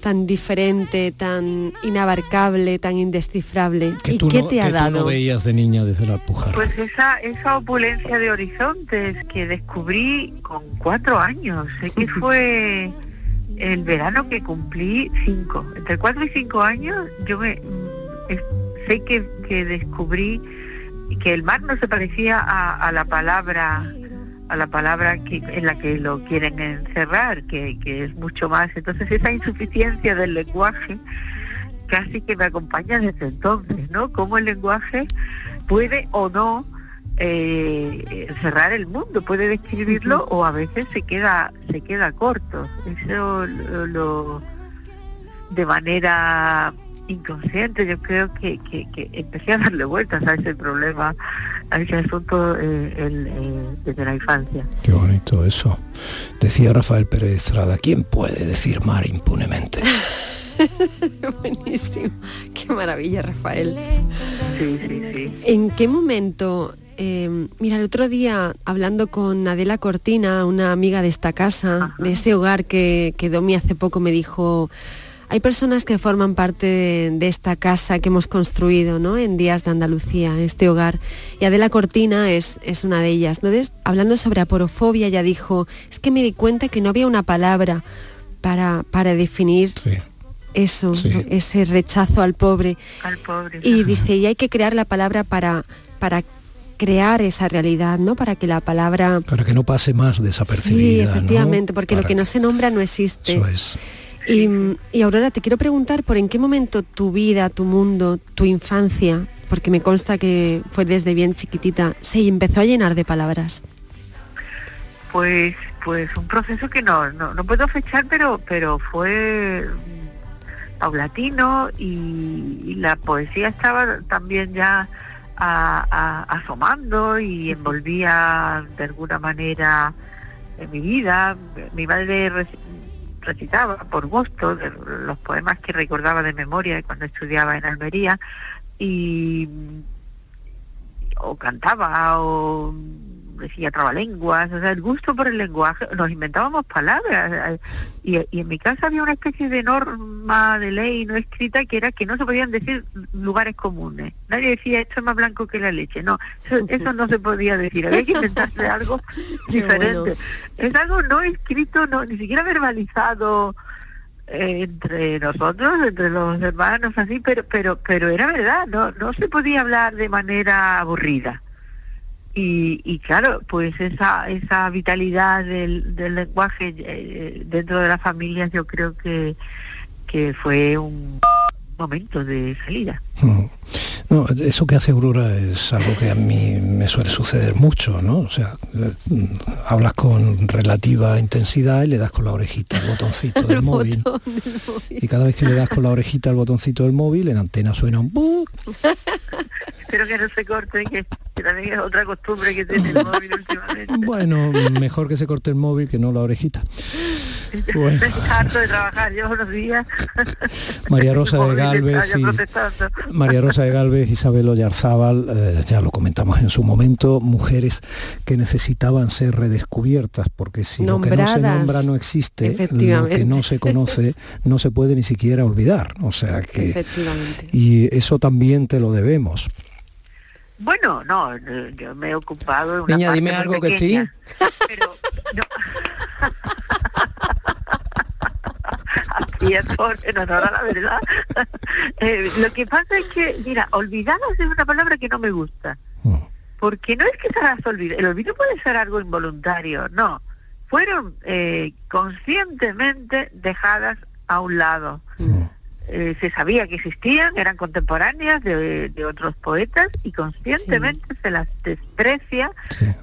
tan diferente, tan inabarcable, tan indescifrable? ¿Y tú qué no, te ha que tú dado? no veías de niña desde la Alpujarra. Pues esa, esa opulencia de horizontes que descubrí con cuatro años. Sé que fue el verano que cumplí cinco. Entre cuatro y cinco años yo me sé que, que descubrí que el mar no se parecía a, a la palabra a la palabra que, en la que lo quieren encerrar, que es mucho más. Entonces esa insuficiencia del lenguaje casi que me acompaña desde entonces, ¿no? Cómo el lenguaje puede o no eh, cerrar el mundo, puede describirlo o a veces se queda se queda corto. Eso lo, lo- de manera inconsciente yo creo que, que- que empecé a darle vueltas a ese problema, a ese asunto eh, el, eh, desde la infancia. Qué bonito eso. Decía Rafael Pérez Estrada, ¿quién puede decir mar impunemente? Buenísimo. Qué maravilla, Rafael. Sí, sí, sí. ¿En qué momento? Eh, mira, el otro día hablando con Adela Cortina, una amiga de esta casa, de ese hogar que, que Domi hace poco me dijo, hay personas que forman parte de, de esta casa que hemos construido ¿no? en Días de Andalucía, este hogar. Y Adela Cortina es, es una de ellas. Entonces, hablando sobre aporofobia, ella dijo, es que me di cuenta que no había una palabra para, para definir eso, ¿no? ese rechazo al pobre. Al pobre. Y dice, y hay que crear la palabra para, para crear esa realidad, ¿no? Para que la palabra... Para que no pase más Sí, desapercibida. ¿no? efectivamente, porque lo que no se nombra no existe. Eso es. Y, y Aurora, te quiero preguntar por en qué momento tu vida, tu mundo, tu infancia, porque me consta que fue desde bien chiquitita, se empezó a llenar de palabras. Pues, pues un proceso que no, no, no puedo fechar, pero, pero fue paulatino y, la poesía estaba también ya asomando y envolvía de alguna manera en mi vida. Mi madre recitaba por gusto los poemas que recordaba de memoria cuando estudiaba en Almería y o cantaba o decía trabalenguas, o sea, el gusto por el lenguaje, nos inventábamos palabras y, en mi casa había una especie de norma de ley no escrita que era que no se podían decir lugares comunes. Nadie decía esto es más blanco que la leche, no, eso, no se podía decir, había que inventarse algo diferente. Es algo no escrito, no ni siquiera verbalizado eh, entre nosotros, entre los hermanos así, pero pero pero era verdad, no no se podía hablar de manera aburrida. Y, claro, pues esa, esa vitalidad del, lenguaje eh, dentro de la familia yo creo que, que fue un momento de salida. Mm. No, eso que hace Aurora es algo que a mí me suele suceder mucho, ¿no? O sea, mm, hablas con relativa intensidad y le das con la orejita al botoncito del móvil. Y cada vez que le das con la orejita al botoncito del móvil, en antena suena un Espero que no se corte, que, también es otra costumbre que tiene el móvil últimamente. Bueno, mejor que se corte el móvil que no la orejita. Bueno. harto de trabajar yo unos días. María Rosa de Galvez y, María Rosa de Galvez, Isabel Oyarzábal, eh, ya lo comentamos en su momento, mujeres que necesitaban ser redescubiertas, porque si lo que no se nombra no existe, lo que no se conoce no se puede ni siquiera olvidar. O sea que... Y eso también te lo debemos. Bueno, no, yo me he ocupado de una Niña, dime algo que sí. Pero, Así es, a la verdad. Eh, lo que pasa es que, mira, olvidados es una palabra que no me gusta. Mm. Porque no es que se las olvide, el olvido puede ser algo involuntario, no. Fueron eh, conscientemente dejadas a un lado. Mm. Eh, se sabía que existían, eran contemporáneas de, otros poetas y conscientemente se las desprecia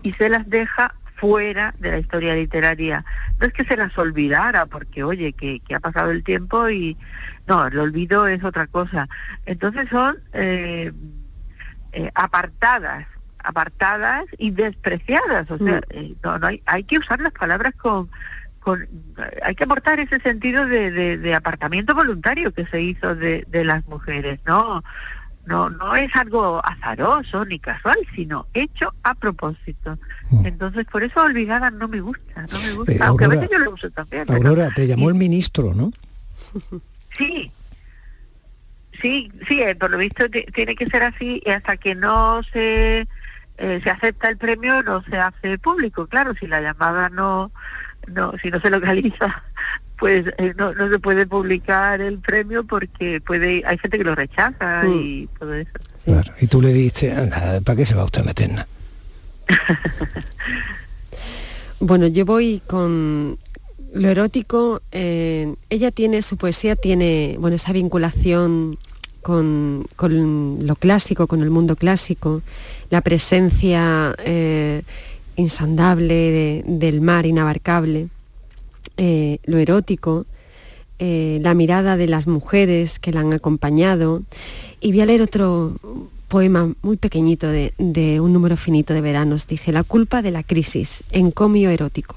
y se las deja fuera de la historia literaria. No es que se las olvidara, porque oye, que, ha pasado el tiempo y no, el olvido es otra cosa. Entonces son eh, eh, apartadas, apartadas y despreciadas. O sea, mm. no, no hay, hay que usar las palabras con hay que aportar ese sentido de, apartamiento voluntario que se hizo de, las mujeres, ¿no? No, no es algo azaroso ni casual, sino hecho a propósito. Mm. Entonces, por eso olvidada no me gusta, no me gusta, aunque a veces yo lo uso también. Aurora, te llamó el ministro, ¿no? Sí, sí, sí, eh, por lo visto tiene que ser así y hasta que no se, eh, se acepta el premio no se hace público. Claro, si la llamada no no, si no se localiza, pues eh, no, no se puede publicar el premio porque puede, hay gente que lo rechaza mm. y todo eso. y tú le dijiste, ¿para qué se va usted a meter? bueno, yo voy con lo erótico. Eh, ella tiene, su poesía tiene, bueno, esa vinculación con, lo clásico, con el mundo clásico, la presencia eh, insondable del mar inabarcable, eh, lo erótico, eh, la mirada de las mujeres que la han acompañado. Y voy a leer otro poema muy pequeñito de, de un número finito de veranos. Dice, la culpa de la crisis, encomio erótico.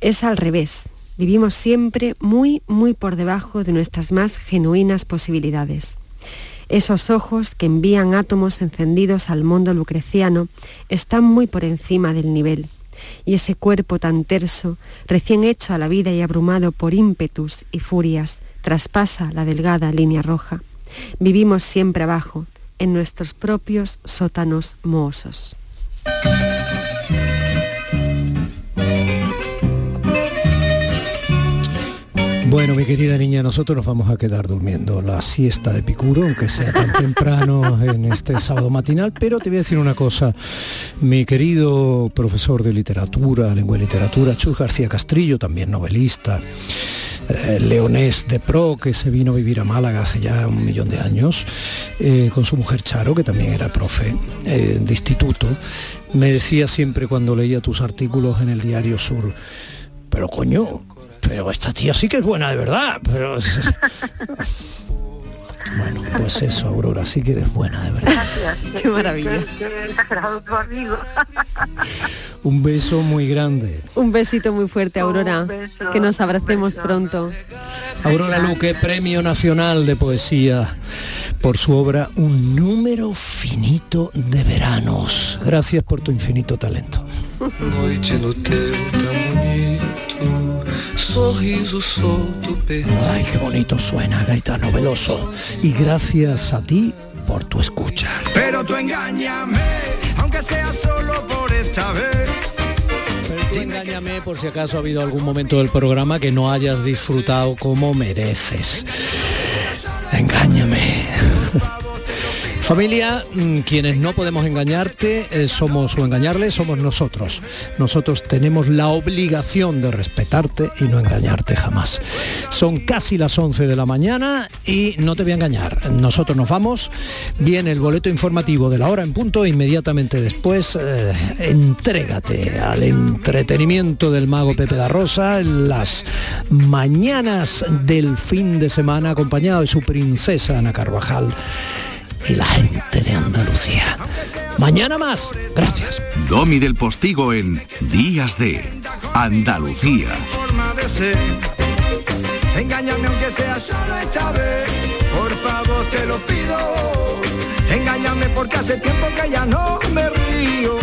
Es al revés. Vivimos siempre muy, muy por debajo de nuestras más genuinas posibilidades. Esos ojos que envían átomos encendidos al mundo lucreciano están muy por encima del nivel. Y ese cuerpo tan terso, recién hecho a la vida y abrumado por ímpetus y furias, traspasa la delgada línea roja. Vivimos siempre abajo, en nuestros propios sótanos mohosos. Bueno, mi querida niña, nosotros nos vamos a quedar durmiendo la siesta de Picuro, aunque sea tan temprano en este sábado matinal, pero te voy a decir una cosa. Mi querido profesor de literatura, lengua y literatura, Chus García Castrillo, también novelista, eh, leonés de pro, que se vino a vivir a Málaga hace ya un millón de años, eh, con su mujer Charo, que también era profe eh, de instituto, me decía siempre cuando leía tus artículos en el Diario Sur, pero coño, pero esta tía sí que es buena de verdad. Pero... Bueno, pues eso, Aurora, sí que eres buena, de verdad. Gracias. Qué maravilla. Un beso muy grande. Un besito muy fuerte, Aurora. Que nos abracemos pronto. Aurora Luque, Premio Nacional de Poesía por su obra Un número finito de veranos. Gracias por tu infinito talento. Sorriso solto, Ay, qué bonito suena, Gaetano Veloso. Y gracias a ti por tu escucha. Pero tú engáñame, aunque sea solo por esta vez. Tú engáñame por si acaso ha habido algún momento del programa que no hayas disfrutado como mereces. Engáñame. Familia, mm, quienes no podemos engañarte eh, somos o engañarle somos nosotros. Nosotros tenemos la obligación de respetarte y no engañarte jamás. Son casi las 11 de la mañana y no te voy a engañar. Nosotros nos vamos. Viene el boleto informativo de la hora en punto. Inmediatamente después, eh, entrégate al entretenimiento del mago Pepe da Rosa en las mañanas del fin de semana acompañado de su princesa Ana Carvajal y la gente de Andalucía. Mañana más. Gracias. Domi del Postigo en Días de Andalucía. Engáñame aunque sea solo esta vez. Por favor te lo pido. Engáñame porque hace tiempo que ya no me río.